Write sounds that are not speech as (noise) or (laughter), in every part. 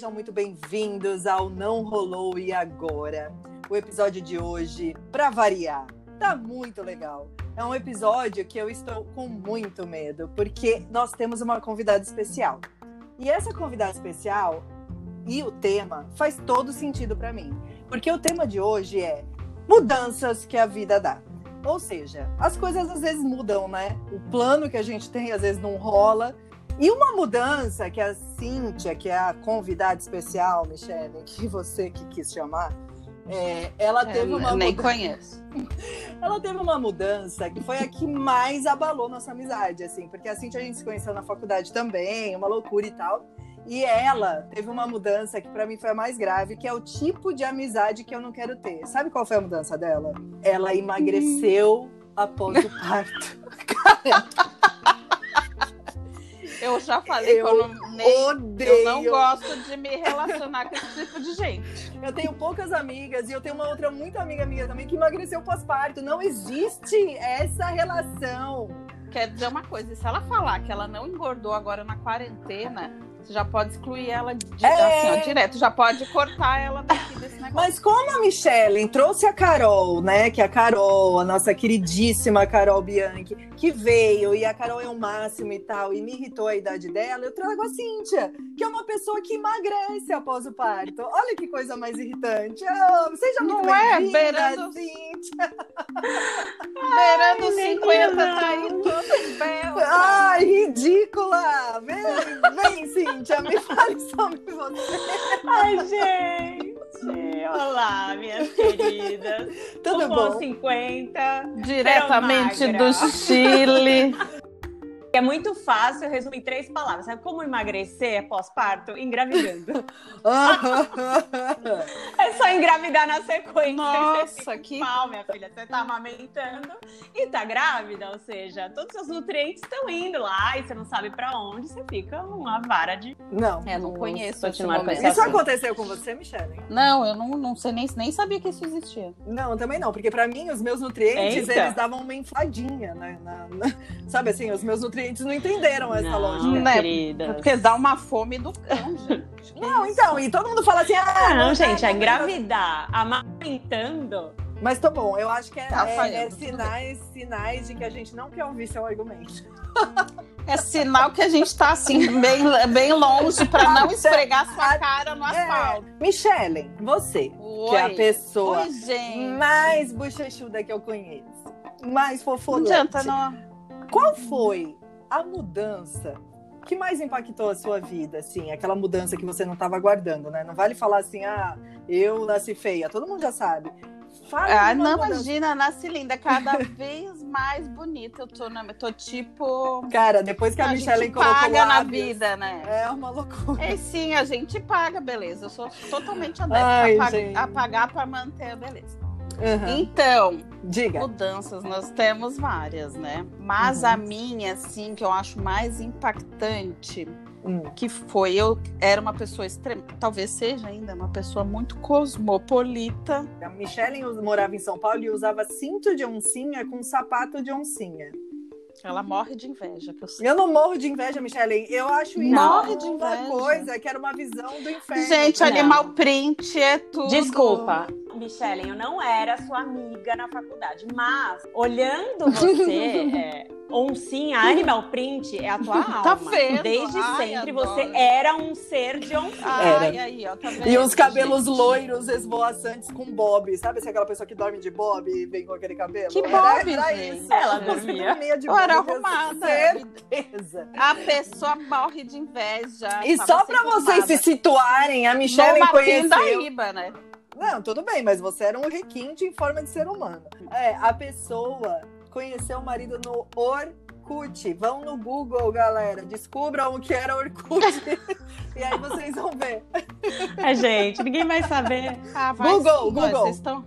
sejam muito bem-vindos ao Não Rolou e Agora. O episódio de hoje, para variar, tá muito legal. É um episódio que eu estou com muito medo, porque nós temos uma convidada especial. E essa convidada especial e o tema faz todo sentido para mim, porque o tema de hoje é mudanças que a vida dá. Ou seja, as coisas às vezes mudam, né? O plano que a gente tem às vezes não rola e uma mudança que a Cíntia, que é a convidada especial, Michelle, que você que quis chamar, é, ela teve eu uma nem mudança. conheço. (laughs) Ela teve uma mudança que foi a que mais abalou nossa amizade, assim, porque a Cintia a gente se conheceu na faculdade também, uma loucura e tal. E ela teve uma mudança que para mim foi a mais grave, que é o tipo de amizade que eu não quero ter. Sabe qual foi a mudança dela? Ela emagreceu após o parto. (laughs) Eu já falei Eu que eu não, nem, Odeio. eu não gosto de me relacionar com esse tipo de gente. Eu tenho poucas amigas e eu tenho uma outra muito amiga minha também que emagreceu pós-parto. Não existe essa relação. Quer dizer uma coisa, se ela falar que ela não engordou agora na quarentena, você já pode excluir ela de, É. assim, ó, direto, já pode cortar ela daqui desse negócio. Mas como a Michelle trouxe a Carol, né? Que é a Carol, a nossa queridíssima Carol Bianchi, que veio e a Carol é o máximo e tal, e me irritou a idade dela, eu trago a Cíntia, que é uma pessoa que emagrece após o parto. Olha que coisa mais irritante. Oh, seja muito Não é? bem-vinda, Beirando- Cíntia. (laughs) Beirando Ai, 50, menina. tá aí tudo belo. Ai, ridícula! Vem, vem, Cíntia, me fale sobre você. Ai, gente! Olá, minhas queridas. Tudo Um bom? 50. Diretamente do. Chile. (laughs) É muito fácil resumir em três palavras. Sabe como emagrecer pós-parto? Engravidando. (laughs) É só engravidar na sequência. Nossa, que Mal, minha filha. Você tá amamentando e tá grávida, ou seja, todos os seus nutrientes estão indo lá e você não sabe pra onde, você fica uma vara de. Não. É, não conheço continuar com esse Isso assunto. aconteceu com você, Michelle? Não, eu não, não sei nem, nem sabia que isso existia. Não, também não, porque pra mim os meus nutrientes Eita. eles davam uma infladinha, né? na- na- sabe assim, os meus nutrientes não entenderam essa Não, lógica. Né? querida. Porque dá uma fome do cão, gente. (laughs) Não, então, e todo mundo fala assim, ah, não, não, gente, não, é não, engravidar, amamentando. Mas tá bom, eu acho que é, Tá é- falhando, é sinais, sinais de que a gente não quer ouvir seu argumento. É sinal que a gente tá assim, bem, bem longe pra não esfregar sua cara no É. asfalto. Michelle, você, Oi. que é a pessoa Oi, gente. mais bochechuda que eu conheço, mais Não fofolante. adianta, não. Qual foi a mudança que mais impactou a sua vida, assim? Aquela mudança que você não estava aguardando, né? Não vale falar assim, ah, eu nasci feia. Todo mundo já sabe. Fala Ah, não, mudança. imagina, nasce linda, cada (laughs) vez mais bonita. Eu tô, na, tô tipo. Cara, depois que a, a Michelle gente colocou paga na lábios, vida, né? É uma loucura. É sim, a gente paga, beleza. Eu sou totalmente (laughs) honesta. Ai, a, pa- gente. a pagar pra manter a beleza. Uhum. Então, Diga. mudanças nós temos várias, né? Mas Uhum. a minha, assim, que eu acho mais impactante, Hum. que foi eu era uma pessoa extrema, talvez seja ainda uma pessoa muito cosmopolita. A Michelle morava em São Paulo e usava cinto de oncinha com sapato de oncinha. Ela morre de inveja, que eu sei. Eu não morro de inveja, Michelle. Eu acho isso Morre de uma inveja. coisa que era uma visão do inferno. Gente, Não. animal print é tudo. Desculpa, Michelle, eu não era sua amiga na faculdade, mas olhando (laughs) você, é, oncinha, animal print é a tua alma. Tá vendo? Desde Ai, sempre adoro. você era um ser de oncinha. Ai, aí, ó, tá vendo, E os cabelos gente? loiros esvoaçantes com bob. Sabe assim, aquela pessoa que dorme de bob e vem com aquele cabelo? Que Era- bob, era gente? isso. Ela dormia. dormia de Eu bob. era arrumada. Certeza. A pessoa morre de inveja. E só pra vocês se situarem, a Michelle Numa conheceu... pindaíba, né? Não, tudo bem, mas você era um requinte em forma de ser humano. É, a pessoa conheceu o marido no Orkut. Vão no Google, galera. Descubram o que era Orkut. (laughs) e aí vocês vão ver. (laughs) É, gente, ninguém vai saber. Ah, vai Google, sim, Google. Vocês estão...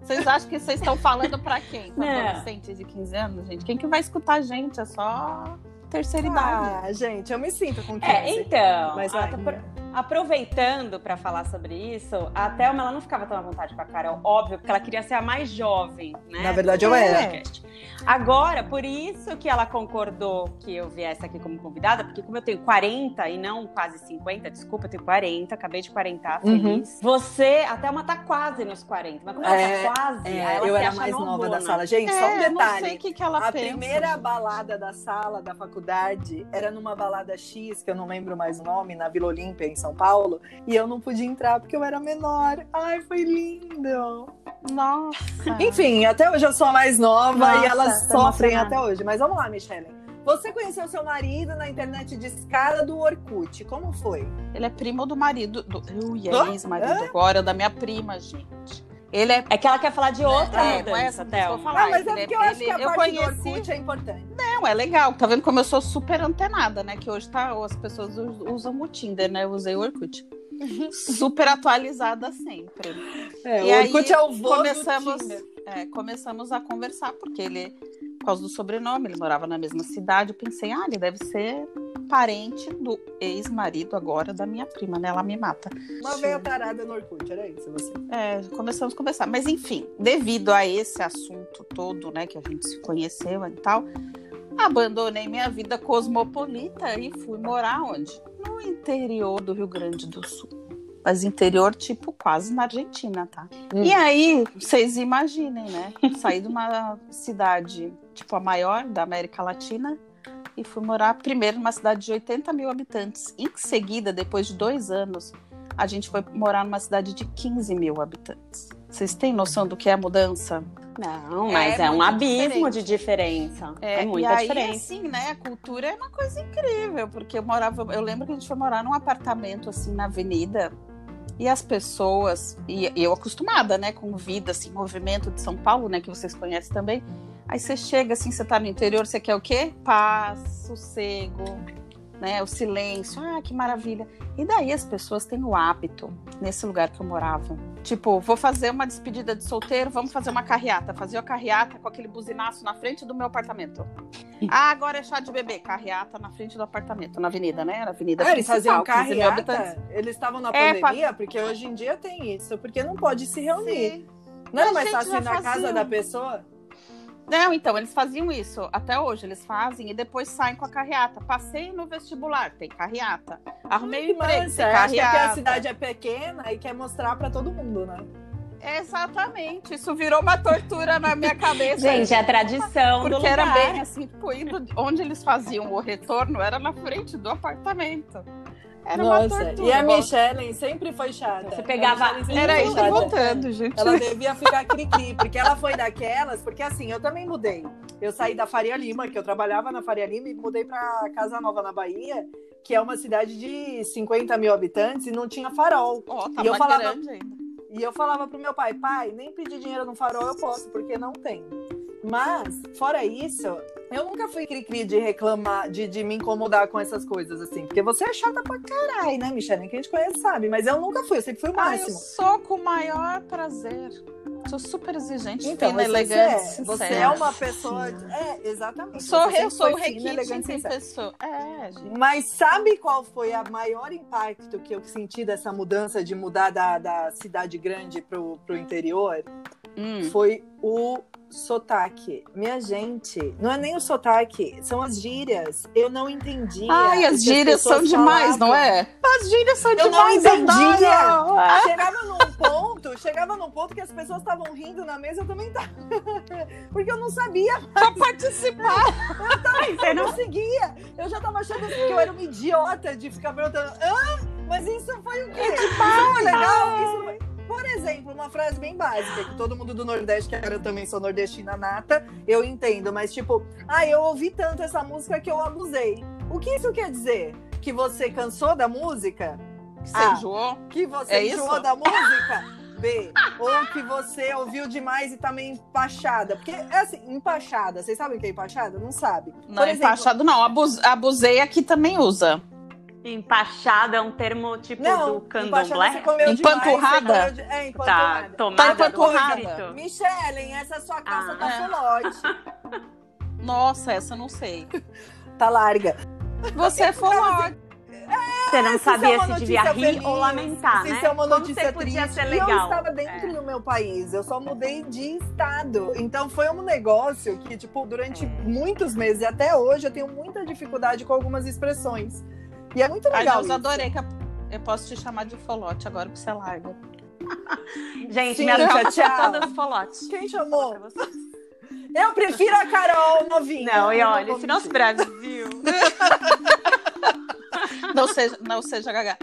Vocês acham que vocês estão falando pra quem? Pra (laughs) Não. adolescentes de 15 anos, gente? Quem que vai escutar a gente? É só terceira idade. Ah, gente, eu me sinto com 15. É, então. Mas ah, tá por- Aproveitando para falar sobre isso, a Thelma ela não ficava tão à vontade com a Carol, óbvio, porque ela queria ser a mais jovem, né? Na verdade, eu era. podcast. Agora, por isso que ela concordou que eu viesse aqui como convidada, porque como eu tenho 40 e não quase 50, desculpa, eu tenho 40, acabei de 40, Uhum. feliz. Você, a Thelma tá quase nos 40, mas como ela É, tá quase, É, ela eu se era acha mais nova da sala. Gente, só um É, não sei detalhe. o que, que ela A pensa. primeira balada da sala da faculdade era numa balada X, que eu não lembro mais o nome, na Vila Olímpia, em São Paulo, e eu não podia entrar porque eu era menor. Ai, foi lindo! Nossa. Enfim, até hoje eu sou a mais nova Nossa, e elas tô sofrem até hoje. Mas vamos lá, Michelle. Você conheceu seu marido na internet de escada do Orkut. Como foi? Ele é primo do marido. Do... Ui, é ex-marido agora, da minha prima, gente. Ele é. É que ela quer falar de outra é, não é mudança, Thelma. falar. ah, mas é ele porque eu acho ele- que a parte do conheci- Orkut é importante. Não, é legal. Tá vendo como eu sou super antenada, né? Que hoje tá, as pessoas us- usam o Tinder, né? Eu usei o Orkut. (laughs) super atualizada sempre. É, E o aí, Orkut é o vô começamos, do Tinder. é, começamos a conversar, porque ele, por causa do sobrenome, ele morava na mesma cidade. Eu pensei, ah, ele deve ser parente do ex-marido agora da minha prima, né? Ela me mata. Uma veia tarada no Orkut, era isso você. É, começamos a conversar. Mas enfim, devido a esse assunto todo, né, que a gente se conheceu e tal, abandonei minha vida cosmopolita e fui morar onde? No interior do Rio Grande do Sul. Mas interior, tipo, quase na Argentina, tá? Hum. E aí, vocês imaginem, né? Saí de uma cidade, tipo, a maior da América Latina e fui morar primeiro numa cidade de 80 mil habitantes. Em seguida, depois de dois anos, a gente foi morar numa cidade de 15 mil habitantes. Vocês têm noção do que é a mudança? Não, É mas é, um muito abismo diferente. de diferença. É, e muita aí, diferença. assim, né? A cultura é uma coisa incrível, porque eu morava. Eu lembro que a gente foi morar num apartamento assim na avenida. E as pessoas, e eu acostumada, né, com vida, assim, movimento de São Paulo, né, que vocês conhecem também. Aí você chega assim, você tá no interior, você quer o quê? Paz, sossego, né, o silêncio. Ah, que maravilha. E daí as pessoas têm o hábito, nesse lugar que eu morava. Tipo, vou fazer uma despedida de solteiro, vamos fazer uma carreata. Fazia a carreata com aquele buzinaço na frente do meu apartamento. (laughs) Ah, agora é chá de bebê. Carreata na frente do apartamento, na avenida, né? Na avenida Ah, eles faziam principal, 15 mil habitantes. carreata? Eles estavam na É, pandemia? Porque hoje em dia tem isso. Porque não pode se reunir. Sim. Não era A mais fácil ir na casa da pessoa? Não, então, eles faziam isso. Até hoje eles fazem e depois saem com a carreata. Passei no vestibular, tem carreata. Arrumei um emprego, massa. tem Acho que porque a carreata. cidade é pequena e quer mostrar pra todo mundo, né? Exatamente. Isso virou uma tortura na minha cabeça. Gente, é a tradição do Porque lugar. era bem assim, tipo, onde eles faziam o retorno era na frente do apartamento. Era uma Nossa, tortura. e a Michelle sempre foi chata. Você pegava- Era isso voltando, gente. Ela devia ficar cri-cri, porque ela foi daquelas, porque assim, eu também mudei. Eu saí da Faria Lima, que eu trabalhava na Faria Lima, e mudei pra Casa Nova, na Bahia, que é uma cidade de 50 mil habitantes e não tinha farol. Ó, E tava eu falava- grande ainda. E eu falava pro meu pai, pai, nem pedir dinheiro no farol eu posso, porque não tem. Mas, fora isso, eu nunca fui cri-cri de reclamar, de, de me incomodar com essas coisas, assim. Porque você é chata pra caralho, né, Michelle? Quem a gente conhece sabe. Mas eu nunca fui, eu sempre fui o Ah, eu máximo. sou com o maior prazer. Sou super exigente, Então, fina, você, elegante, é, sincera. você é uma pessoa. É, exatamente. Sou, eu sou o requinte elegante, em pessoa. É, gente. Mas sabe qual foi a maior impacto que eu senti dessa mudança de mudar da, da cidade grande pro, pro interior? Hum. Foi o sotaque. Minha gente, não é nem o sotaque, são as gírias. Eu não entendia. Ai, as gírias são pessoas demais, não falavam. é? As gírias são Eu não demais, entendia. adoro. Ah, Chegava num ponto, chegava num ponto que as pessoas estavam rindo na mesa, eu também tava. (laughs) Porque eu não sabia, Pra participar. eu não conseguia. Eu já tava achando assim, que eu era uma idiota de ficar perguntando, ah, mas isso foi o quê? Isso foi legal? Isso foi... Por exemplo, uma frase bem básica, que todo mundo do Nordeste, que eu também sou nordestina nata, eu entendo, mas tipo, ah, eu ouvi tanto essa música que eu abusei. O que isso quer dizer? Que você cansou da música? Você Ah. enjoou? Que você É enjoou isso? da música? B. Ou que você ouviu demais e tá meio empachada. Porque, é assim, empachada. Vocês sabem o que é empachada? Não sabe. Não, Por exemplo, empachado não. Abus, abusei aqui também usa. Empachada é um termo tipo Não, do candomblé. comeu Empanturrada? demais. É, Tá, empanturrada. tomada Tá empanturrada. essa sua calça Ah. tá. (laughs) Nossa, essa eu não sei. (laughs) Tá larga. Você é folóte. Você não se sabia é uma se devia rir feliz, ou lamentar, se né? isso é uma Como notícia você podia triste. ser E eu legal. estava dentro É. do meu país, eu só mudei de estado. Então foi um negócio que, tipo, durante É. muitos meses e até hoje eu tenho muita dificuldade com algumas expressões. E é muito legal. Isso. adorei que eu posso te chamar de folote agora que você larga. (laughs) Gente, Sim, minhas tchau, tchau. todas (laughs) folotes. Quem chamou? Eu prefiro a Carol novinha. Não, e eu olha, esse nosso. Brasil. (laughs) Não seja, não seja gaga.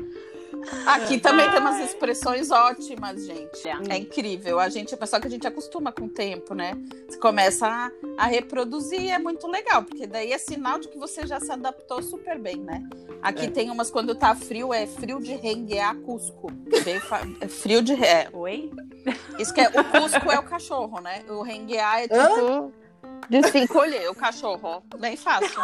Aqui também tem umas expressões ótimas, gente. É incrível. A gente, só que a gente acostuma com o tempo, né? Você começa a, a reproduzir, é muito legal, porque daí é sinal de que você já se adaptou super bem, né? Aqui É. tem umas quando tá frio, é frio de renguear Cusco. Bem fa- é frio de. É, Oi? isso que é, o Cusco é o cachorro, né? O renguear é tipo. De se encolher, o cachorro. Bem fácil.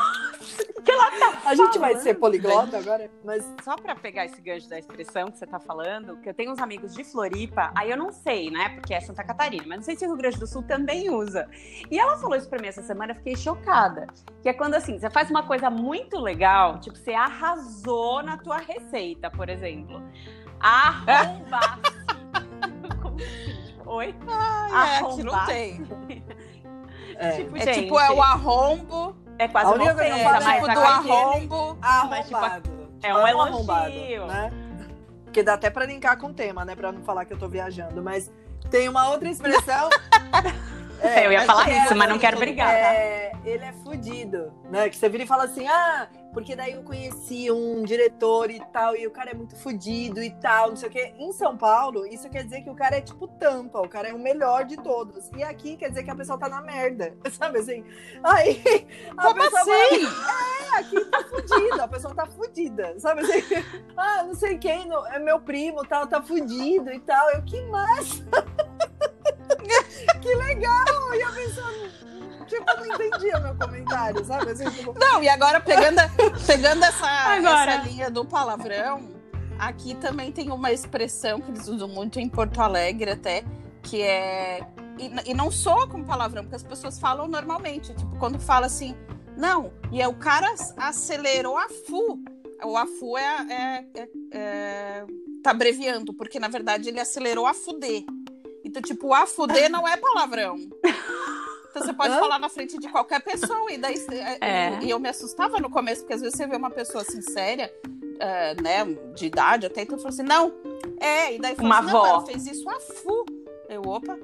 A gente vai ser poliglota agora, mas Só pra pegar esse gancho da expressão que você tá falando, que eu tenho uns amigos de Floripa, aí eu não sei, né? Porque é Santa Catarina, mas não sei se o Rio Grande do Sul também usa. E ela falou isso pra mim essa semana, eu fiquei chocada. Que é quando assim, você faz uma coisa muito legal, tipo, você arrasou na tua receita, por exemplo. Assim? Tipo, Oi? Ah, é, aqui não tem. (laughs) é, Tipo, É gente, tipo, é o arrombo, é quase A uma coisa que eu ofensa, falo é tipo do arrombo. Mas, tipo, arrombado. é um Tipo, elogio. né? Porque dá até pra linkar com o tema, né? Pra não falar que eu tô viajando. Mas tem uma outra expressão. (laughs) eu ia falar isso, é, mas não quero brigar, tá? é, ele é fudido, né? Que você vira e fala assim, ah, porque daí eu conheci um diretor e tal, e o cara é muito fudido e tal, não sei o quê. Em São Paulo, isso quer dizer que o cara é tipo tampa, o cara é o melhor de todos. E aqui quer dizer que a pessoa tá na merda, (laughs) sabe assim? Aí a Como pessoa assim? é, aqui tá fudida, a pessoa tá fudida, sabe assim? (laughs) Ah, não sei quem, não- é meu primo, tal, tá fudido e tal. Eu, que massa! Que legal! E a pessoa, tipo, não entendia meu comentário, sabe? Assim, tipo, Não, e agora pegando, pegando essa, Agora. essa linha do palavrão, aqui também tem uma expressão que eles usam muito em Porto Alegre até, que é. E, e não soa como palavrão, porque as pessoas falam normalmente. Tipo, quando fala assim, não, e é o cara acelerou a FU. O AFU é, é, é, é- tá abreviando, porque na verdade ele acelerou a fuder. Então, tipo, a fuder não é palavrão. Então você pode falar na frente de qualquer pessoa. E daí É. e eu me assustava no começo, porque às vezes você vê uma pessoa assim séria, é, né, de idade, até então falou assim, não, é, e daí falou Uma assim, não, avó. ela fez isso a fu. Eu, opa,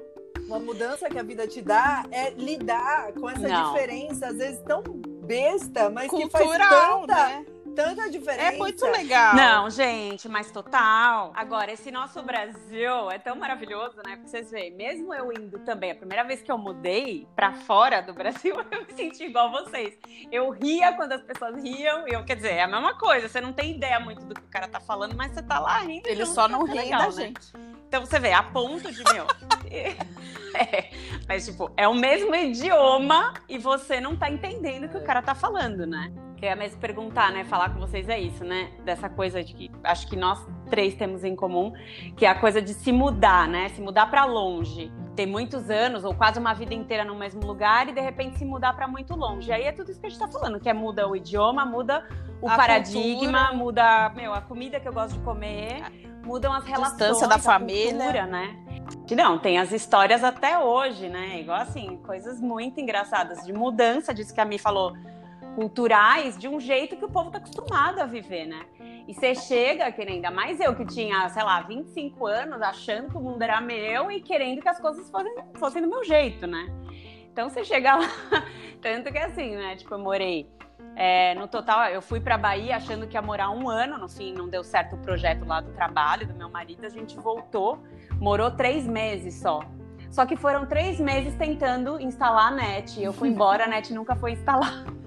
uma mudança que a vida te dá é lidar com essa Não. diferença, às vezes tão besta, mas que cultural, faz tanta, né? Tanta diferença. É muito legal. Não, gente, mas total. Agora, esse nosso Brasil é tão maravilhoso, né? Porque vocês veem, mesmo eu indo também, a primeira vez que eu mudei pra fora do Brasil, (laughs) eu me senti igual vocês. Eu ria quando as pessoas riam, e eu, quer dizer, é a mesma coisa. Você não tem ideia muito do que o cara tá falando, mas você tá lá rindo. Eles junto, só não é riem legal, da né? gente. Então você vê, a ponto de, meu. (laughs) é, mas, tipo, é o mesmo idioma e você não tá entendendo o que o cara tá falando, né? Que é mesmo perguntar, né? Falar com vocês é isso, né? Dessa coisa de que acho que nós três temos em comum, que é a coisa de se mudar, né? Se mudar pra longe. Ter muitos anos ou quase uma vida inteira no mesmo lugar e de repente se mudar pra muito longe. Aí é tudo isso que a gente tá falando, que é muda o idioma, muda o A paradigma, cultura. muda, meu, a comida que eu gosto de comer, mudam as relações, Distância da família. cultura, né? Que não, tem as histórias até hoje, né? Igual assim, coisas muito engraçadas de mudança, disso que a Mi falou, culturais, de um jeito que o povo tá acostumado a viver, né? E você chega, que nem ainda mais eu que tinha, sei lá, 25 anos, achando que o mundo era meu e querendo que as coisas fossem, fossem do meu jeito, né? Então você chega lá, (laughs) tanto que assim, né? Tipo, eu morei. É, no total, eu fui pra Bahia achando que ia morar um ano, no fim não deu certo o projeto lá do trabalho do meu marido, a gente voltou, morou três meses só. Só que foram três meses tentando instalar a net. Eu fui embora, a net nunca foi instalada.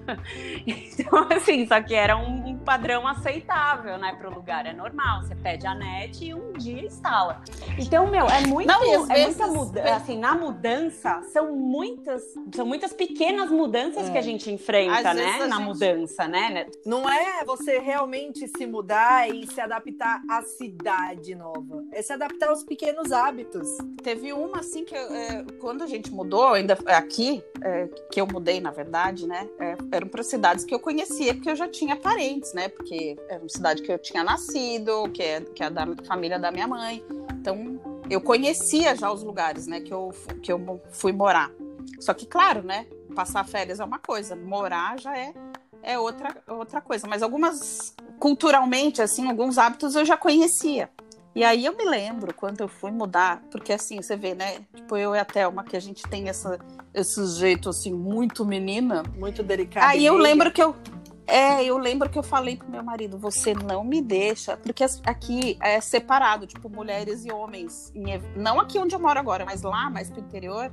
Então, assim, só que era um, padrão aceitável, né, pro lugar. É normal, você pede a net e um dia instala. Então, meu, é muito, Não, é vezes- muita mudança. Assim, na mudança, são muitas, são muitas pequenas mudanças É. que a gente enfrenta, Às né, na gente- mudança, né? Não é você realmente se mudar e se adaptar à cidade nova. É se adaptar aos pequenos hábitos. Teve uma assim que é, quando a gente mudou, ainda aqui, é, que eu mudei, na verdade, né? Eram para cidades que eu conhecia, porque eu já tinha parentes né? Porque era uma cidade que eu tinha nascido, que é, que é da família da minha mãe. Então, eu conhecia já os lugares, né? Que eu, que eu fui morar. Só que, claro, né? Passar férias é uma coisa, morar já é, é outra, outra coisa. Mas algumas, culturalmente, assim, alguns hábitos eu já conhecia. E aí eu me lembro quando eu fui mudar, porque assim, você vê, né? Tipo, eu e a Thelma, que a gente tem essa, esse jeito assim, muito menina. Muito delicado. Aí eu lembro que eu. É, eu lembro que eu falei pro meu marido, você não me deixa, porque aqui é separado, tipo, mulheres e homens. Não aqui onde eu moro agora, mas lá, mais pro interior,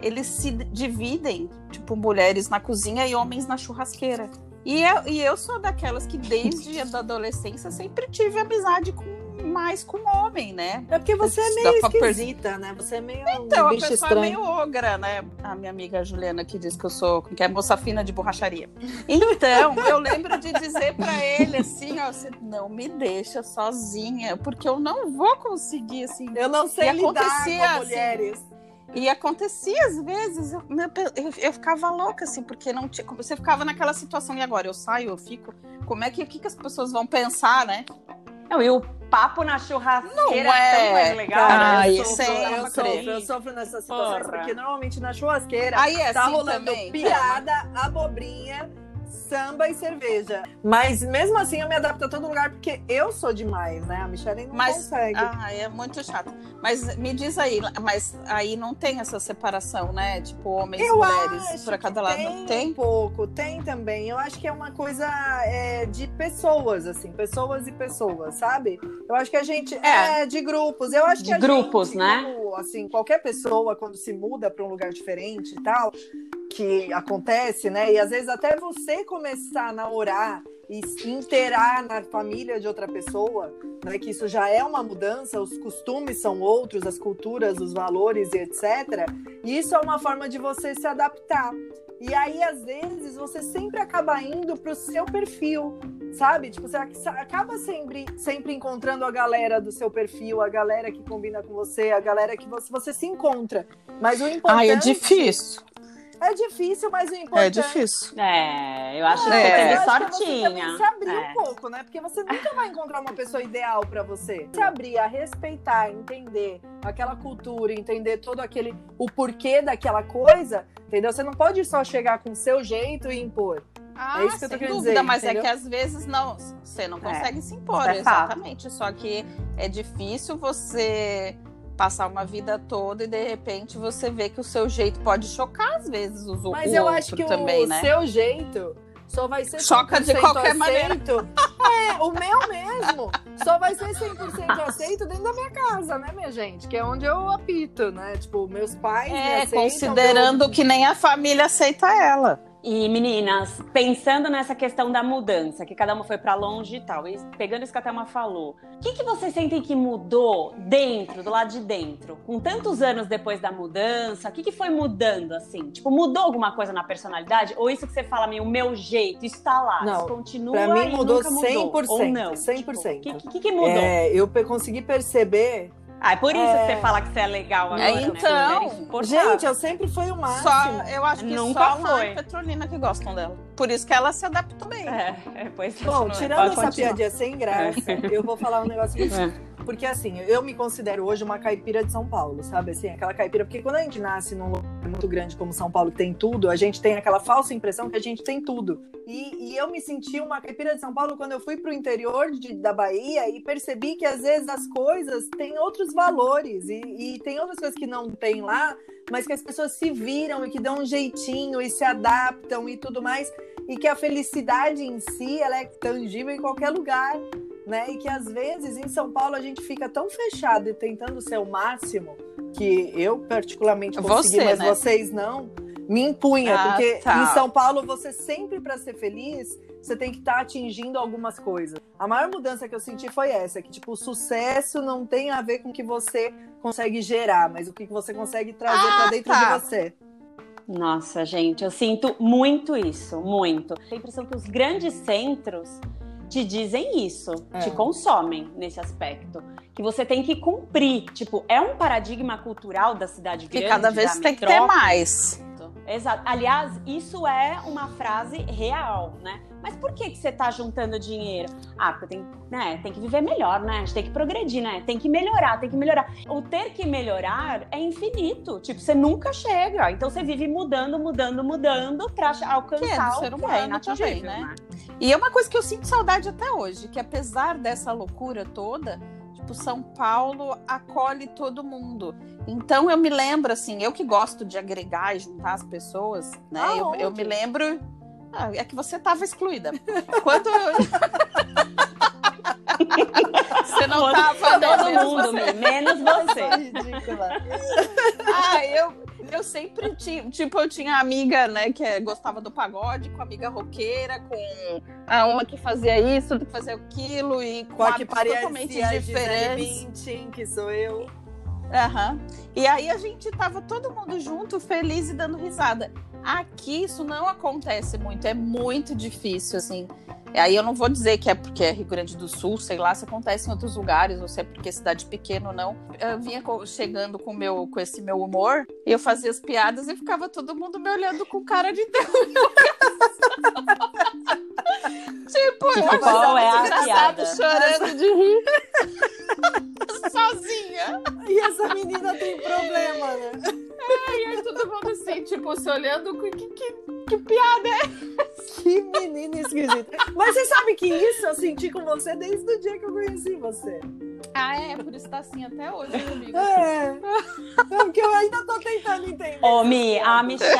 eles se dividem, tipo, mulheres na cozinha e homens na churrasqueira. E eu, e eu sou daquelas que desde a adolescência sempre tive amizade com mais com homem, né? É porque você é meio esquisita, né? Você é meio Então, um a pessoa estranho. é meio ogra, né? A minha amiga Juliana que diz que eu sou, que é moça fina de borracharia. Então, eu lembro de dizer para ele assim, ó, você não me deixa sozinha, porque eu não vou conseguir assim. Eu não sei E lidar acontecia com assim. mulheres. E acontecia às vezes, eu, eu, eu ficava louca, assim, porque não tinha. Você ficava naquela situação, e agora eu saio, eu fico. Como é que, o que, que as pessoas vão pensar, né? Não, e o papo na churrasqueira Não é é, tão mais legal. Cara, eu, sofro, eu, sofro, eu sofro nessas situações, Porra. porque normalmente na churrasqueira Aí é tá assim rolando também, piada, abobrinha, samba e cerveja. Mas mesmo assim eu me adapto a todo lugar, porque eu sou demais, né? A Michelle não Mas- consegue. Ah, é muito chato. Mas me diz aí, mas aí não tem essa separação, né? Tipo, homens e mulheres para cada lado. tem, Tem? um pouco, tem também. Eu acho que é uma coisa é, de pessoas, assim, pessoas e pessoas, sabe? Eu acho que a gente é, É. de grupos. Eu acho De que a grupos, gente, né? como, assim, qualquer pessoa quando se muda para um lugar diferente e tal, que acontece, né? E às vezes até você começar a namorar e se inteirar na família de outra pessoa, né? Que isso já é uma mudança, os costumes são outros, as culturas, os valores e etc. E isso é uma forma de você se adaptar. E aí, às vezes, você sempre acaba indo pro seu perfil, sabe? Tipo, você ac- acaba sempre, sempre encontrando a galera do seu perfil, a galera que combina com você, a galera que você, você se encontra. Mas o importante... Ai, é difícil. É difícil, mas o importante... É difícil. É, eu acho que É. você Eu teve você sortinha. também se abrir É. um pouco, né? Porque você nunca vai encontrar uma pessoa ideal pra você. Se abrir a respeitar, entender aquela cultura, entender todo aquele o porquê daquela coisa, entendeu? Você não pode só chegar com o seu jeito e impor. Ah, É isso que eu tô sem querendo dúvida, dizer, mas entendeu? é que às vezes não, você não consegue se impor, é exatamente. Só que é difícil você passar uma vida toda e de repente você vê que o seu jeito pode chocar às vezes os Mas o eu acho que também, o né? seu jeito só vai ser Choca de 100% qualquer maneira. aceito. É, o meu mesmo. Só vai ser 100% aceito dentro da minha casa, né, minha gente? Que é onde eu apito, né? Tipo, meus pais me É, aceitam, considerando que nem a família aceita ela. E meninas, pensando nessa questão da mudança, que cada uma foi pra longe e tal, e pegando isso que a Thelma falou, o que, que vocês sentem que mudou dentro, do lado de dentro? Com tantos anos depois da mudança, o que, que foi mudando assim? Tipo, mudou alguma coisa na personalidade? Ou isso que você fala, meu, o meu jeito, isso tá lá, Não, isso continua pra mim e mudou nunca mudou, 100%, ou não? 100%. O que, que, que mudou? É, eu consegui perceber. Ah, é por isso É. que você fala que você é legal agora, É, né? então. Insuportável. Gente, eu sempre fui o máximo. Só, eu acho que Nunca só foi. em Petrolina que gostam dela. Por isso que ela se adaptou bem. É, é, pois Bom, tirando essa piadinha sem graça, eu vou falar um negócio que É. Porque assim, eu me considero hoje uma caipira de São Paulo, sabe? Assim, aquela caipira. Porque quando a gente nasce num lugar muito grande como São Paulo, que tem tudo, a gente tem aquela falsa impressão que a gente tem tudo. E, e eu me senti uma caipira de São Paulo quando eu fui pro interior de- da Bahia e percebi que às vezes as coisas têm outros valores e, e tem outras coisas que não tem lá, mas que as pessoas se viram e que dão um jeitinho e se adaptam e tudo mais. E que a felicidade em si, ela é tangível em qualquer lugar né? E que às vezes em São Paulo a gente fica tão fechado e tentando ser o máximo que eu particularmente consegui, Você, mas né? vocês não. Me impunha, Ah, porque tá. em São Paulo você sempre para ser feliz, você tem que estar atingindo algumas coisas. A maior mudança que eu senti foi essa, que tipo, o sucesso não tem a ver com o que você consegue gerar, mas o que você consegue trazer Ah, para dentro tá. de você. Nossa, gente, eu sinto muito isso, muito. Tenho a impressão que os grandes centros te dizem isso, É. te consomem nesse aspecto. Que você tem que cumprir. Tipo, é um paradigma cultural da cidade Que grande, cada vez tem que ter mais. Exato. Aliás, isso é uma frase real, né? Mas por que, que você tá juntando dinheiro? Ah, porque tem, né, tem que viver melhor, né? A gente tem que progredir, né? Tem que melhorar, tem que melhorar. O ter que melhorar é infinito. Tipo, você nunca chega. Então você vive mudando, mudando, mudando pra alcançar Que é do ser que humano é também, né? né? E é uma coisa que eu sinto saudade até hoje, que apesar dessa loucura toda, tipo, São Paulo acolhe todo mundo. Então eu me lembro, assim, eu que gosto de agregar e juntar as pessoas, né? eu, eu me lembro. Ah, é que você estava excluída. Quando eu... (laughs) você não estava? Todo Menos mundo, você. menos você. ridícula. Ah, eu, eu sempre tinha, tipo, eu tinha amiga, né, que é- gostava do pagode, com amiga roqueira, com a uma que fazia isso, outra que fazia aquilo, e com Com a que totalmente diferentes. Bündchen, que sou eu. Aham. E aí a gente tava todo mundo junto, feliz e dando risada. Aqui isso não acontece muito, é muito difícil, assim. E aí eu não vou dizer que é porque é Rio Grande do Sul, sei lá, se acontece em outros lugares, ou se é porque é cidade pequena ou não. Eu vinha chegando com, meu, com esse meu humor, e eu fazia as piadas e ficava todo mundo me olhando com cara de Deus. (laughs) tipo, eu Tipo, achava qual é a piada? chorando de rir. (laughs) Sozinha. E essa menina tem problema, né? E aí todo mundo assim, tipo, se olhando com que, que, que piada é? Que menina esquisita. Mas você sabe que isso eu senti com você desde o dia que eu conheci você. Ah, é, por isso tá assim até hoje comigo. É. É porque eu ainda tô tentando entender. Ô, Mi, a Michelle.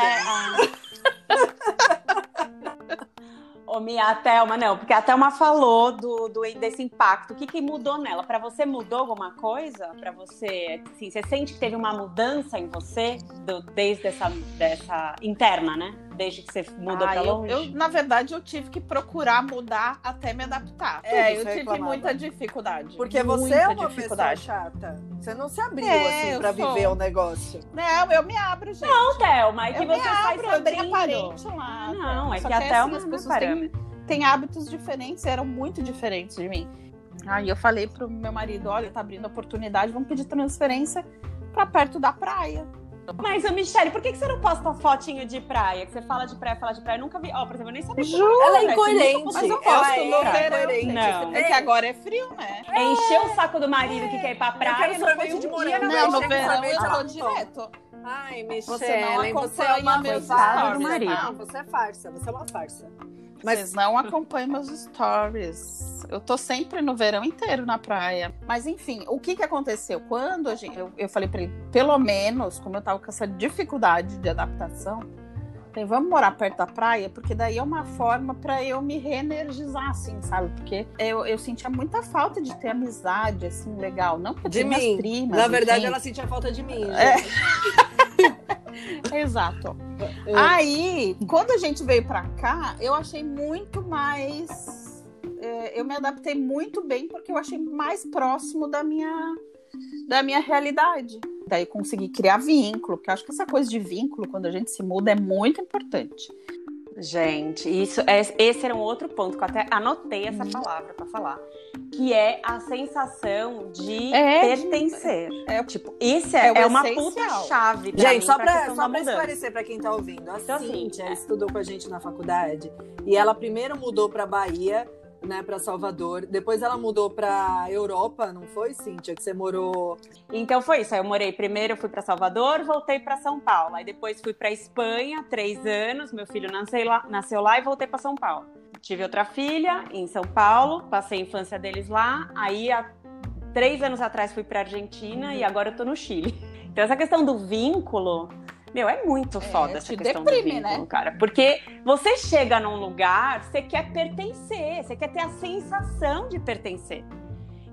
Ô, Mi, a Thelma, não, porque a Thelma falou do, do, desse impacto. O que, que mudou nela? Pra você mudou alguma coisa? Pra você, assim, você sente que teve uma mudança em você do- desde essa, dessa interna, né? Desde que você mudou Ah, pra eu, longe? eu, na verdade, eu tive que procurar mudar até me adaptar. É, eu tive reclamava. muita dificuldade. Porque você é uma pessoa dificuldade. chata. Você não se abriu É, assim eu pra sou. viver o negócio. Não, eu me abro, gente. Não, Thelma, é que eu você abro, se eu abrindo. parente lá. Não, é Só que a Thelma assim, pessoas têm, hábitos diferentes, eram muito diferentes de mim. Aí eu falei pro meu marido, olha, tá abrindo oportunidade, vamos pedir transferência pra perto da praia. Mas, ô, Michelle, por que, que você não posta fotinho de praia? Que você fala de praia, fala de praia. Eu nunca vi. Ó, por exemplo, eu nem sabia que Juro, Ela é incoerente. mas eu posto é no verão. Não. É que agora é frio, né? É encher o saco do marido que quer ir pra praia. quero não sorvete de morango. na Não, no verão eu tô não direto. Ai, Você não Michelle, você é uma farsa. do marido. Não, você é farsa. Você é uma farsa. Mas Vocês não acompanham meus stories. Eu tô sempre no verão inteiro na praia. Mas enfim, o que que aconteceu? Quando a gente, eu, eu falei pra ele, pelo menos, como eu tava com essa dificuldade de adaptação, falei, vamos morar perto da praia, porque daí é uma forma pra eu me reenergizar, assim, sabe? Porque eu, eu sentia muita falta de ter amizade, assim, legal. Não porque eu de minhas mim. primas. Na verdade, enfim. ela sentia falta de mim. É. (laughs) (laughs) Exato. É. Aí, quando a gente veio pra cá, eu achei muito mais. é, eu me adaptei muito bem porque eu achei mais próximo da minha, da minha realidade. Daí consegui criar vínculo, porque eu acho que essa coisa de vínculo, quando a gente se muda, é muito importante. Gente, isso é, esse era um outro ponto que eu até anotei essa palavra pra falar. Que é a sensação de É, pertencer. é- tipo, isso é é, é uma puta chave. pra Gente, mim, só pra pra, questão só pra esclarecer pra quem tá ouvindo, a Então, assim, Cíntia é. estudou com a gente na faculdade e ela primeiro mudou pra Bahia, né, pra Salvador, depois ela mudou pra Europa, não foi, Cíntia? Que você morou. Então foi isso. Aí eu morei primeiro, fui pra Salvador, voltei pra São Paulo. Aí depois fui pra Espanha, três anos. Meu filho nasceu lá, nasceu lá e voltei pra São Paulo. Tive outra filha em São Paulo, passei a infância deles lá. Aí há três anos atrás fui pra Argentina e agora eu tô no Chile. Então essa questão do vínculo, meu, é muito foda essa te questão deprime, do vínculo, né? cara. Porque você chega num lugar, você quer pertencer, você quer ter a sensação de pertencer.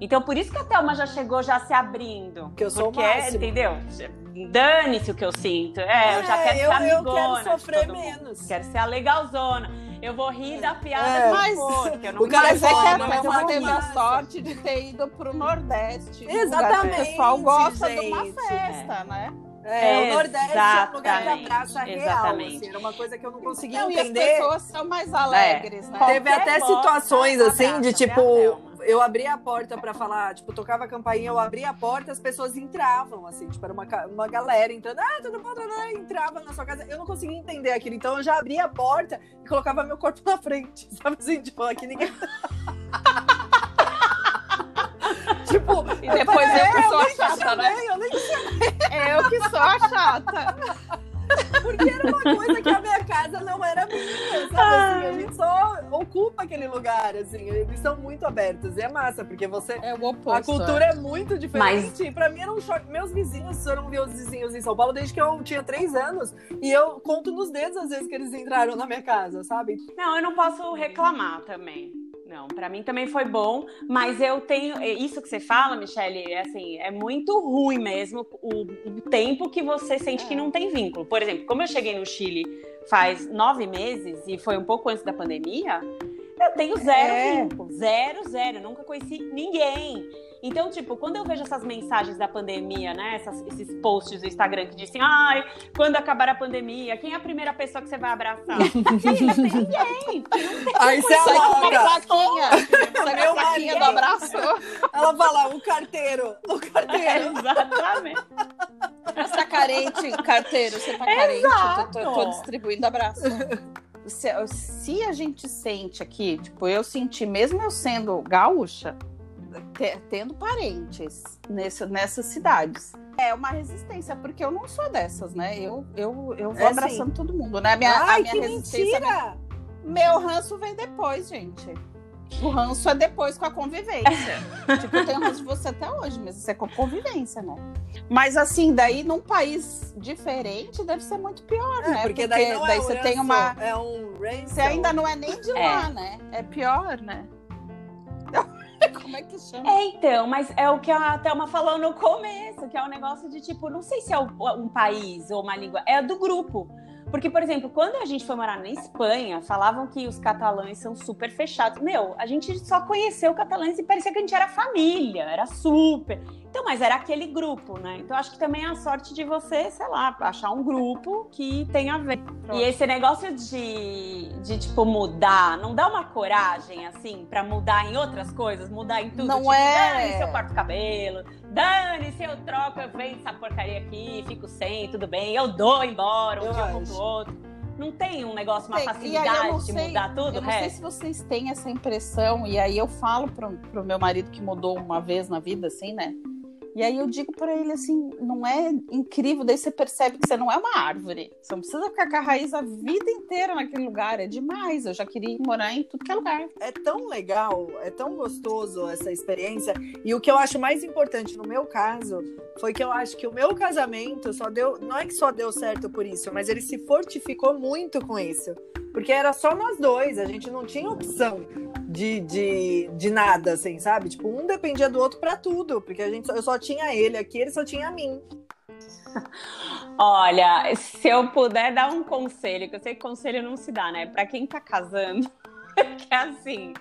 Então, por isso que a Thelma já chegou já se abrindo. Que eu sou o porque, máximo. entendeu? Dane-se o que eu sinto. É, eu já quero eu, ser eu amigona. quero de sofrer todo mundo. menos. Quero ser a legalzona. Eu vou rir da piada É. Mas- eu não o cara Mas é é que foda, a não Thelma fala teve a sorte de ter ido pro Nordeste. Exatamente, O pessoal gosta de uma gente. festa, né? É, o Nordeste é um lugar que Exatamente, abraça real. exatamente. Assim, era uma coisa que eu não conseguia Não, e as entender. pessoas são mais alegres, né? Teve Qualquer até situações, assim, de tipo, eu abria a porta para falar, tipo, tocava a campainha, eu abria a porta, as pessoas entravam, assim, tipo, era uma, uma galera entrando, ah, tudo bom, tudo bom, entrava na sua casa. Eu não conseguia entender aquilo, então eu já abria a porta e colocava meu corpo (laughs) na frente, sabe assim, tipo, aqui ninguém. Tipo, e depois eu, eu que sou a chata, né? Eu nem É eu que sou a chata. Porque era uma coisa que a minha casa não era minha, sabe? Assim, a gente só ocupa aquele lugar, assim. Eles são muito abertos. E é massa, porque você. É o oposto. A cultura é, é muito diferente. Mas... E pra mim era um choque. Meus vizinhos foram meus vizinhos em São Paulo desde que eu tinha três anos. E eu conto nos dedos as vezes que eles entraram na minha casa, sabe? Não, eu não posso reclamar também. Não, para mim também foi bom, mas eu tenho é, isso que você fala, Michelle, é assim, é muito ruim mesmo o, o tempo que você sente que não tem vínculo. Por exemplo, como eu cheguei no Chile faz nove meses e foi um pouco antes da pandemia, eu tenho zero é. vínculo, zero, zero. Eu nunca conheci ninguém. Então, tipo, quando eu vejo essas mensagens da pandemia, né? Essas, esses posts do Instagram que dizem, ai, quando acabar a pandemia, quem é a primeira pessoa que você vai abraçar? (laughs) Gente, não tem ninguém. Aí você sai com uma plaquinha. Sai com a plaquinha do abraço. Ela fala, o carteiro. O carteiro. É, exatamente. Você tá carente, carteiro, você tá carente. Eu tô, tô, tô distribuindo abraço. Se, se, a gente sente aqui, tipo, eu senti, mesmo eu sendo gaúcha, tendo parentes nesse, nessas cidades. É uma resistência, porque eu não sou dessas, né? Eu, eu, eu vou é abraçando assim. todo mundo, né? A minha, Ai, a minha que resistência. Mentira! Meu ranço vem depois, gente. O ranço é depois com a convivência. (laughs) tipo, eu tenho ranço de você até hoje, mas isso é com a convivência, né? Mas assim, daí num país diferente deve ser muito pior, é, né? Porque, porque daí, não daí é você um tem uma. É um Você ainda não é nem de lá, é. né? É pior, né? (laughs) Como é que chama? É, então, mas é o que a Thelma falou no começo, que é um negócio de tipo, não sei se é um país ou uma língua, é do grupo. Porque, por exemplo, quando a gente foi morar na Espanha, falavam que os catalães são super fechados. Meu, a gente só conheceu catalães e parecia que a gente era família, era super. Então, mas era aquele grupo, né? Então, acho que também é a sorte de você, sei lá, achar um grupo que tenha a ver. Pronto. E esse negócio de, de, tipo, mudar, não dá uma coragem, assim, para mudar em outras coisas, mudar em tudo. Não tipo, é. Dane se eu corto cabelo, dane se eu troco, eu venho essa porcaria aqui, fico sem, tudo bem, eu dou embora um eu dia acho. pro outro. Não tem um negócio, uma tem. facilidade de mudar tudo? Eu não sei se vocês têm essa impressão, e aí eu falo pro, pro meu marido que mudou uma vez na vida, assim, né? E aí eu digo para ele assim, não é incrível, daí você percebe que você não é uma árvore. Você não precisa ficar com a raiz a vida inteira naquele lugar, é demais. Eu já queria morar em tudo que é lugar. É tão legal, é tão gostoso essa experiência. E o que eu acho mais importante no meu caso foi que eu acho que o meu casamento só deu, não é que só deu certo por isso, mas ele se fortificou muito com isso. Porque era só nós dois, a gente não tinha opção de, de, de nada, assim, sabe? Tipo, um dependia do outro para tudo, porque a gente, eu só tinha ele aqui, ele só tinha mim. (laughs) Olha, se eu puder dar um conselho, que eu sei que conselho não se dá, né? Para quem tá casando, (laughs) que é assim,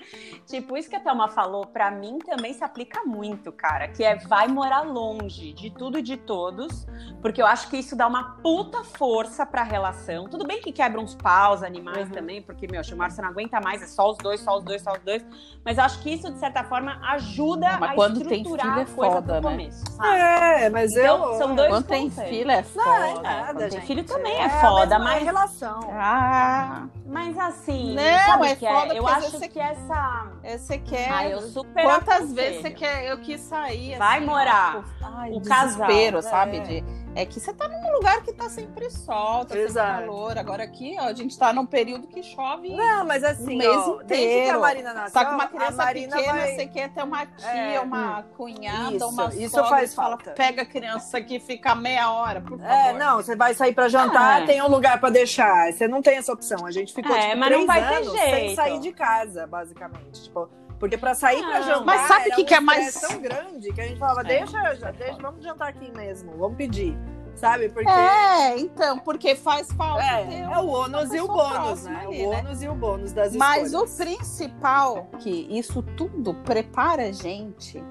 tipo, isso que a Thelma falou, para mim também se aplica muito, cara, que é vai morar longe de tudo e de todos, porque eu acho que isso dá uma puta força pra relação. Tudo bem que quebra uns paus animais uhum. também, porque, meu, o Márcio não aguenta mais, é só os dois, só os dois, só os dois, mas eu acho que isso, de certa forma, ajuda mas a quando estruturar tem filho é foda, né? começo, sabe? É, mas então, eu... São dois quando tem filho é foda. Não, é nada, quando tem filho também é, é foda, mas... relação. Ah... Mas assim, não, sabe é que foda é? Eu acho que essa. Você quer. Ah, eu super Quantas aconselho. vezes você quer? Eu quis sair. Vai assim, morar. Ai, o desespero, casal, sabe? é. De, é que você tá num lugar que tá sempre sol, tá Exato. sempre calor. Agora aqui, ó, a gente tá num período que chove. Não, mas assim, o mês ó, inteiro. desde que a Marina nasceu, Tá com uma criança Marina pequena, vai... você quer ter uma tia, É, uma cunhada, isso, uma isso sogra, faz você fala, falta. pega a criança aqui e fica meia hora, por favor. É, não, você vai sair pra jantar, Ah, é. tem um lugar pra deixar. Você não tem essa opção. A gente ficou É, tipo, mas três não vai ter anos sem jeito. sair de casa, basicamente. Tipo, porque pra sair pra Não, jantar, mas sabe era que um que é mais- tão grande que a gente falava, É, deixa, já, deixa, vamos jantar aqui mesmo, vamos pedir. Sabe? Porque É, então, porque faz falta é, ter é o ônus e o bônus, né? ali, o né? ônus e o bônus das Mas o escolhas. principal, que isso tudo prepara a gente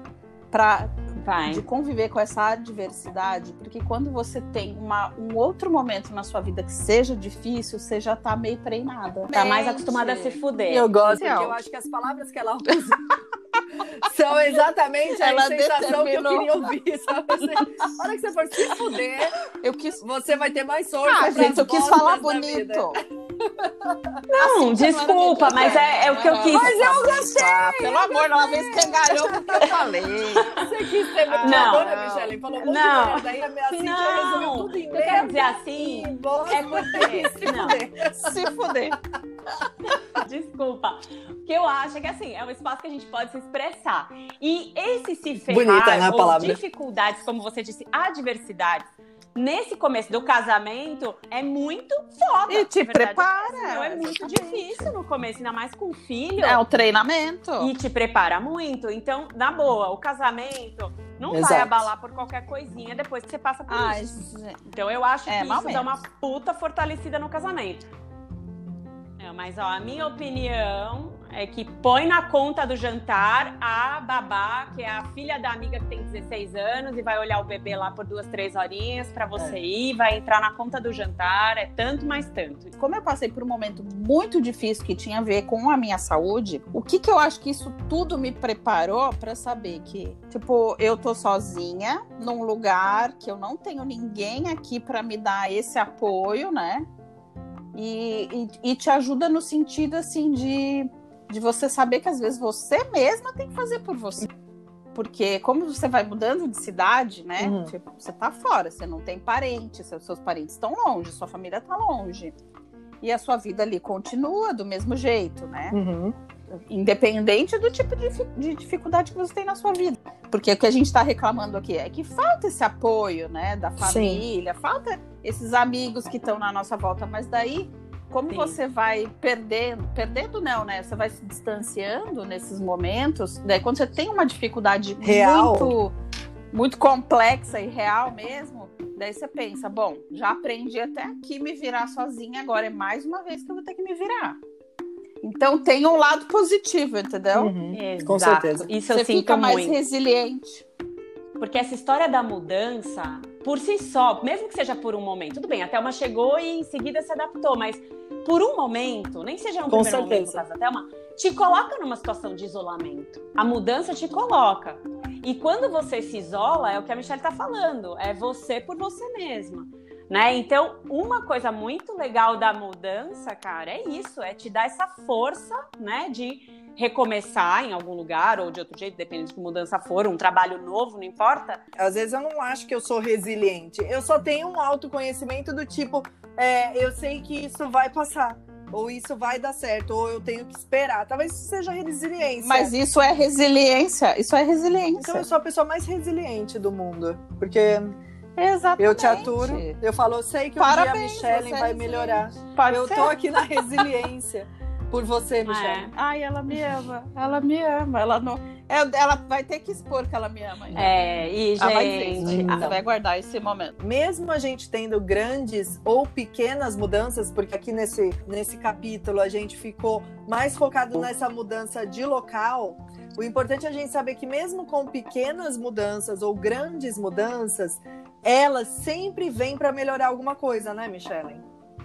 para Vai. de conviver com essa adversidade, porque quando você tem uma, um outro momento na sua vida que seja difícil, você já tá meio treinada. Tá mais acostumada a se fuder. Eu gosto, porque eu acho que as palavras que ela usa (laughs) São exatamente a Ela sensação que eu queria ouvir. Sabe? A hora que você for se fuder, Eu quis. você vai ter mais sorte. Ah, gente, eu quis falar bonito. Não, desculpa, mas é, é o que eu quis. Mas eu gostei! Ah, pelo amor, uma vez que engalhou porque eu falei. Você quis ter muito Não. agora, Michelle? Falou um Não. merda. Aí a minha Cintia Não. tudo em Eu quero merda dizer assim, e é porque. Não, Se fuder. (laughs) desculpa. O que eu acho é que assim, é um espaço que a gente pode se expressar. E esse se ferrar, Bonita, né, a palavra? dificuldades, como você disse, adversidades, nesse começo do casamento é muito foda. E te verdade. prepara, Não, é muito difícil no começo, ainda mais com filho. É o treinamento. E te prepara muito. Então, na boa, o casamento não vai Exato. abalar por qualquer coisinha depois que você passa por Ai, isso. gente. Então eu acho É, que isso dá menos. uma puta fortalecida no casamento. É, mas ó, a minha opinião é que põe na conta do jantar a babá, que é a filha da amiga que tem 16 anos e vai olhar o bebê lá por duas, três horinhas pra você ir, vai entrar na conta do jantar, é tanto mais tanto. Como eu passei por um momento muito difícil que tinha a ver com a minha saúde, o que que eu acho que isso tudo me preparou pra saber que, tipo, eu tô sozinha num lugar que eu não tenho ninguém aqui pra me dar esse apoio, né? E, e, e te ajuda no sentido assim de, de você saber que às vezes você mesma tem que fazer por você. Porque como você vai mudando de cidade, né? Uhum. Tipo, você tá fora, você não tem parentes, seus, parentes estão longe, sua família tá longe. E a sua vida ali continua do mesmo jeito, né? Uhum. Independente do tipo de, de dificuldade que você tem na sua vida. Porque o que a gente tá reclamando aqui é que falta esse apoio, né? Da família, falta esses amigos que estão na nossa volta. Mas daí, como Sim. você vai perdendo, perdendo não, né? Você vai se distanciando nesses momentos. Daí quando você tem uma dificuldade Real. muito, muito complexa e real mesmo, daí você pensa, bom, já aprendi até aqui me virar sozinha, agora é mais uma vez que eu vou ter que me virar. Então tem um lado positivo, entendeu? Uhum. Exato. Com certeza. Isso eu Você sinto fica mais muito. resiliente. Porque essa história da mudança, por si só, mesmo que seja por um momento, tudo bem, a Thelma chegou e em seguida se adaptou, mas por um momento, nem seja um Com primeiro momento no certeza. caso da Thelma, te coloca numa situação de isolamento. A mudança te coloca. E quando você se isola, é o que a Michelle tá falando, é você por você mesma. Né? Então, uma coisa muito legal da mudança, cara, é isso, é te dar essa força, né, de recomeçar em algum lugar ou de outro jeito, dependendo de que mudança for, um trabalho novo, não importa. Às vezes eu não acho que eu sou resiliente. Eu só tenho um autoconhecimento do tipo, é, eu sei que isso vai passar. Ou isso vai dar certo, ou eu tenho que esperar. Talvez isso seja resiliência. Mas isso é resiliência. Isso é resiliência. Então eu sou a pessoa mais resiliente do mundo. Porque Exatamente. eu te aturo, eu falo, eu sei que um dia a Michelle é vai melhorar. Pode eu ser. tô aqui na resiliência (laughs) por você, Michelle. Ai, ela me ama. Ela me ama. Ela não. é, Ela vai ter que expor que ela me ama. ainda. É, e Ela vai gente, gente, Não. Você vai guardar esse momento. mesmo a gente tendo grandes ou pequenas mudanças, porque aqui nesse, nesse capítulo a gente ficou mais focado nessa mudança de local, o importante é a gente saber que mesmo com pequenas mudanças ou grandes mudanças, elas sempre vêm para melhorar alguma coisa, né, Michelle?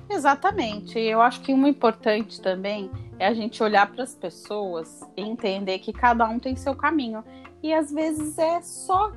Exatamente. Eu acho que uma importante também é a gente olhar para as pessoas e entender que cada um tem seu caminho. E às vezes é só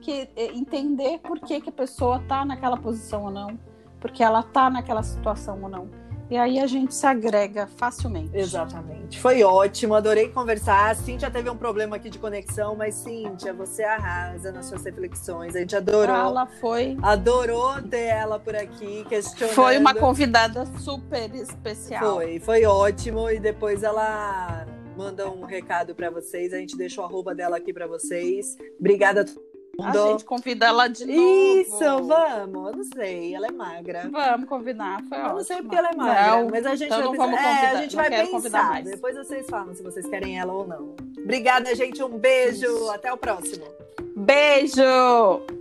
que é, entender por que, que a pessoa tá naquela posição ou não, porque ela tá naquela situação ou não. E aí a gente se agrega facilmente. Exatamente. Foi ótimo, adorei conversar. A Cíntia teve um problema aqui de conexão, mas Cíntia, você arrasa nas suas reflexões. A gente adorou. Ela foi, Adorou ter ela por aqui, questionando. foi uma convidada super especial. Foi, foi ótimo. E depois ela manda um recado pra vocês. A gente deixa o arroba dela aqui pra vocês. Obrigada a todo mundo. A gente convida ela de novo. Isso, vamos. Eu não sei, ela é magra. Vamos convidar, foi Eu ótimo. não sei porque ela é magra, Não, mas a gente então vai não pensar. vamos É, convidar, a gente vai pensar. Depois vocês falam se vocês querem ela ou não. Obrigada, gente. Um beijo. Até o próximo. Beijo!